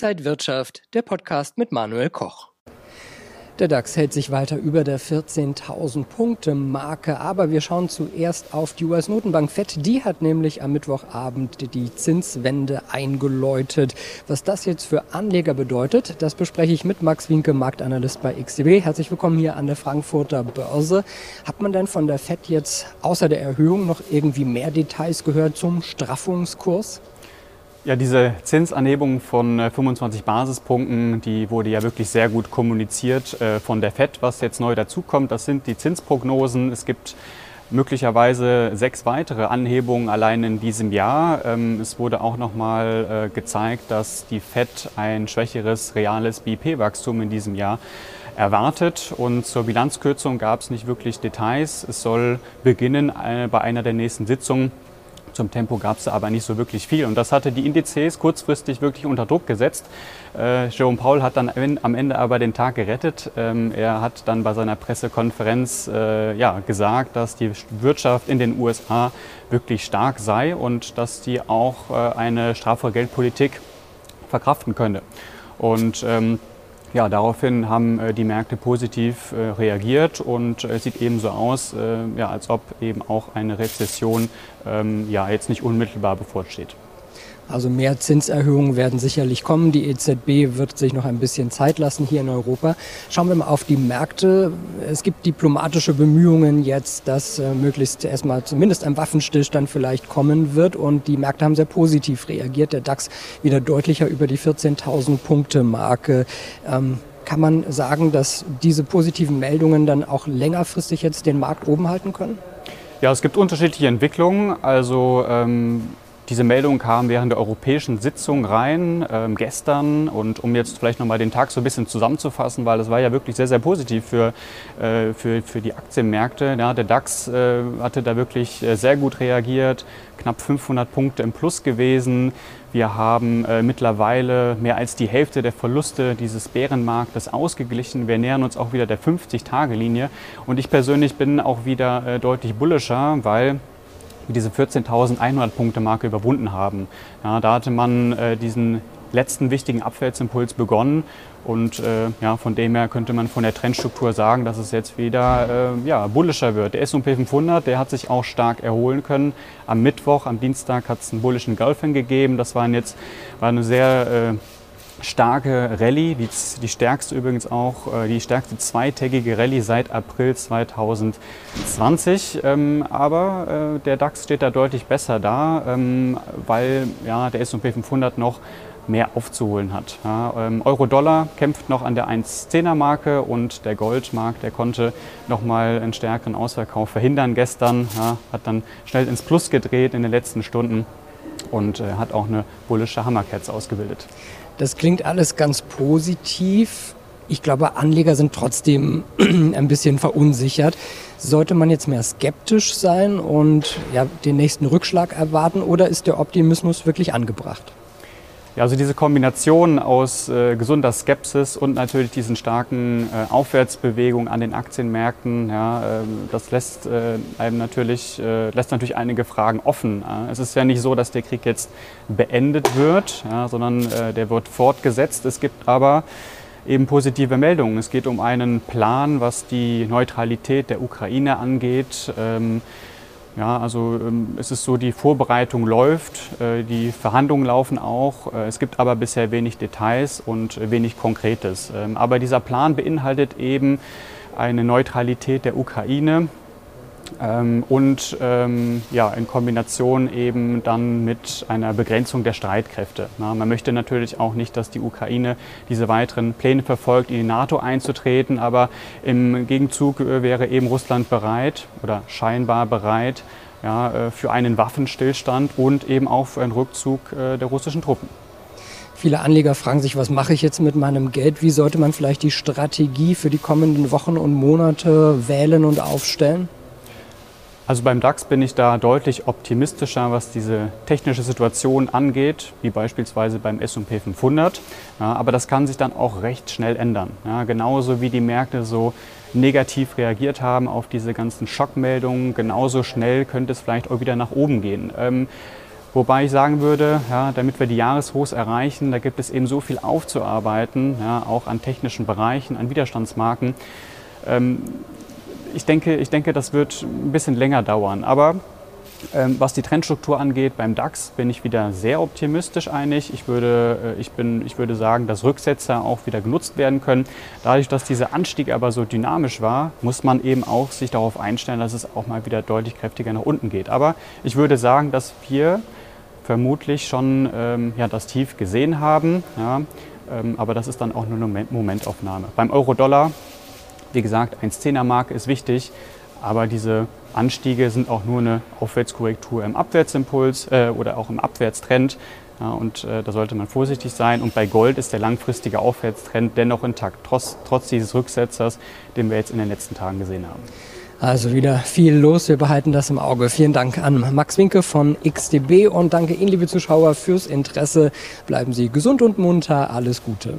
Inside Wirtschaft, der Podcast mit Manuel Koch. Der DAX hält sich weiter über der 14.000 Punkte Marke, aber wir schauen zuerst auf die US-Notenbank FED. Die hat nämlich am Mittwochabend die Zinswende eingeläutet. Was das jetzt für Anleger bedeutet, das bespreche ich mit Max Winke, Marktanalyst bei XTB. Herzlich willkommen hier an der Frankfurter Börse. Hat man denn von der FED jetzt außer der Erhöhung noch irgendwie mehr Details gehört zum Straffungskurs? Ja, diese Zinsanhebung von 25 äh, Basispunkten, die wurde ja wirklich sehr gut kommuniziert äh, von der FED. Was jetzt neu dazukommt, das sind die Zinsprognosen. Es gibt möglicherweise sechs weitere Anhebungen allein in diesem Jahr. Ähm, es wurde auch nochmal äh, gezeigt, dass die FED ein schwächeres reales BIP-Wachstum in diesem Jahr erwartet. Und zur Bilanzkürzung gab es nicht wirklich Details. Es soll beginnen bei einer der nächsten Sitzungen zum Tempo gab es aber nicht so wirklich viel. Und das hatte die Indizes kurzfristig wirklich unter Druck gesetzt. Äh, Jerome Paul hat dann am Ende aber den Tag gerettet. Ähm, er hat dann bei seiner Pressekonferenz äh, ja, gesagt, dass die Wirtschaft in den USA wirklich stark sei und dass die auch äh, eine strafere Geldpolitik verkraften könne. Und ähm, ja, daraufhin haben äh, die Märkte positiv äh, reagiert und es sieht eben so aus, äh, ja, als ob eben auch eine Rezession ähm, ja, jetzt nicht unmittelbar bevorsteht. Also mehr Zinserhöhungen werden sicherlich kommen. Die EZB wird sich noch ein bisschen Zeit lassen hier in Europa. Schauen wir mal auf die Märkte. Es gibt diplomatische Bemühungen jetzt, dass äh, möglichst erstmal zumindest ein Waffenstillstand vielleicht kommen wird. Und die Märkte haben sehr positiv reagiert. Der DAX wieder deutlicher über die 14.000 Punkte Marke. Ähm, kann man sagen, dass diese positiven Meldungen dann auch längerfristig jetzt den Markt oben halten können? Ja, es gibt unterschiedliche Entwicklungen. Also ähm diese Meldung kam während der europäischen Sitzung rein, ähm, gestern. Und um jetzt vielleicht nochmal den Tag so ein bisschen zusammenzufassen, weil das war ja wirklich sehr, sehr positiv für, äh, für, für die Aktienmärkte. Ja, der DAX äh, hatte da wirklich äh, sehr gut reagiert, knapp 500 Punkte im Plus gewesen. Wir haben äh, mittlerweile mehr als die Hälfte der Verluste dieses Bärenmarktes ausgeglichen. Wir nähern uns auch wieder der 50-Tage-Linie. Und ich persönlich bin auch wieder äh, deutlich bullischer, weil wir diese 14.100 Punkte Marke überwunden haben. Ja, da hatte man äh, diesen letzten wichtigen Abwärtsimpuls begonnen und äh, ja, von dem her könnte man von der Trendstruktur sagen, dass es jetzt wieder äh, ja, bullischer wird. Der S&P 500, der hat sich auch stark erholen können. Am Mittwoch, am Dienstag hat es einen bullischen Gulfing gegeben. Das waren jetzt, war eine sehr äh, starke Rallye, die, die stärkste übrigens auch, äh, die stärkste zweitägige Rallye seit April 2020. Ähm, aber äh, der DAX steht da deutlich besser da, ähm, weil ja, der S&P 500 noch mehr aufzuholen hat. Ähm, Euro-Dollar kämpft noch an der 1,10er-Marke und der Goldmarkt, der konnte nochmal einen stärkeren Ausverkauf verhindern gestern, hat dann schnell ins Plus gedreht in den letzten Stunden und äh, hat auch eine bullische Hammerkerze ausgebildet. Das klingt alles ganz positiv. Ich glaube, Anleger sind trotzdem ein bisschen verunsichert. Sollte man jetzt mehr skeptisch sein und ja, den nächsten Rückschlag erwarten oder ist der Optimismus wirklich angebracht? Ja, also diese Kombination aus äh, gesunder Skepsis und natürlich diesen starken äh, Aufwärtsbewegungen an den Aktienmärkten, ja, äh, das lässt äh, einem natürlich, äh, lässt natürlich einige Fragen offen. Es ist ja nicht so, dass der Krieg jetzt beendet wird, ja, sondern äh, der wird fortgesetzt. Es gibt aber eben positive Meldungen. Es geht um einen Plan, was die Neutralität der Ukraine angeht. Ähm, ja, also ähm, es ist so, die Vorbereitung läuft, äh, die Verhandlungen laufen auch. Äh, es gibt aber bisher wenig Details und wenig Konkretes. Ähm, aber dieser Plan beinhaltet eben eine Neutralität der Ukraine, ähm, und ähm, ja, in Kombination eben dann mit einer Begrenzung der Streitkräfte. Na, man möchte natürlich auch nicht, dass die Ukraine diese weiteren Pläne verfolgt, in die NATO einzutreten, aber im Gegenzug äh, wäre eben Russland bereit oder scheinbar bereit ja, äh, für einen Waffenstillstand und eben auch für einen Rückzug äh, der russischen Truppen. Viele Anleger fragen sich, was mache ich jetzt mit meinem Geld? Wie sollte man vielleicht die Strategie für die kommenden Wochen und Monate wählen und aufstellen? Also beim DAX bin ich da deutlich optimistischer, was diese technische Situation angeht, wie beispielsweise beim S&P 500. Ja, aber das kann sich dann auch recht schnell ändern. Ja, genauso wie die Märkte so negativ reagiert haben auf diese ganzen Schockmeldungen, genauso schnell könnte es vielleicht auch wieder nach oben gehen. Ähm, Wobei ich sagen würde, ja, damit wir die Jahreshochs erreichen, da gibt es eben so viel aufzuarbeiten, ja, auch an technischen Bereichen, an Widerstandsmarken. Ähm, ich, denke, ich denke, das wird ein bisschen länger dauern. Aber ähm, was die Trendstruktur angeht, beim DAX bin ich wieder sehr optimistisch einig. Ich würde, äh, ich, bin, ich würde sagen, dass Rücksetzer auch wieder genutzt werden können. Dadurch, dass dieser Anstieg aber so dynamisch war, muss man eben auch sich darauf einstellen, dass es auch mal wieder deutlich kräftiger nach unten geht. Aber ich würde sagen, dass wir vermutlich schon ähm, ja, das Tief gesehen haben. Ja, ähm, aber das ist dann auch nur eine Momentaufnahme. Beim Euro-Dollar, wie gesagt, 1,10er Marke ist wichtig. Aber diese Anstiege sind auch nur eine Aufwärtskorrektur im Abwärtsimpuls äh, oder auch im Abwärtstrend. Ja, und äh, da sollte man vorsichtig sein. Und bei Gold ist der langfristige Aufwärtstrend dennoch intakt, trotz, trotz dieses Rücksetzers, den wir jetzt in den letzten Tagen gesehen haben. Also wieder viel los. Wir behalten das im Auge. Vielen Dank an Max Winke von XDB und danke Ihnen, liebe Zuschauer, fürs Interesse. Bleiben Sie gesund und munter. Alles Gute.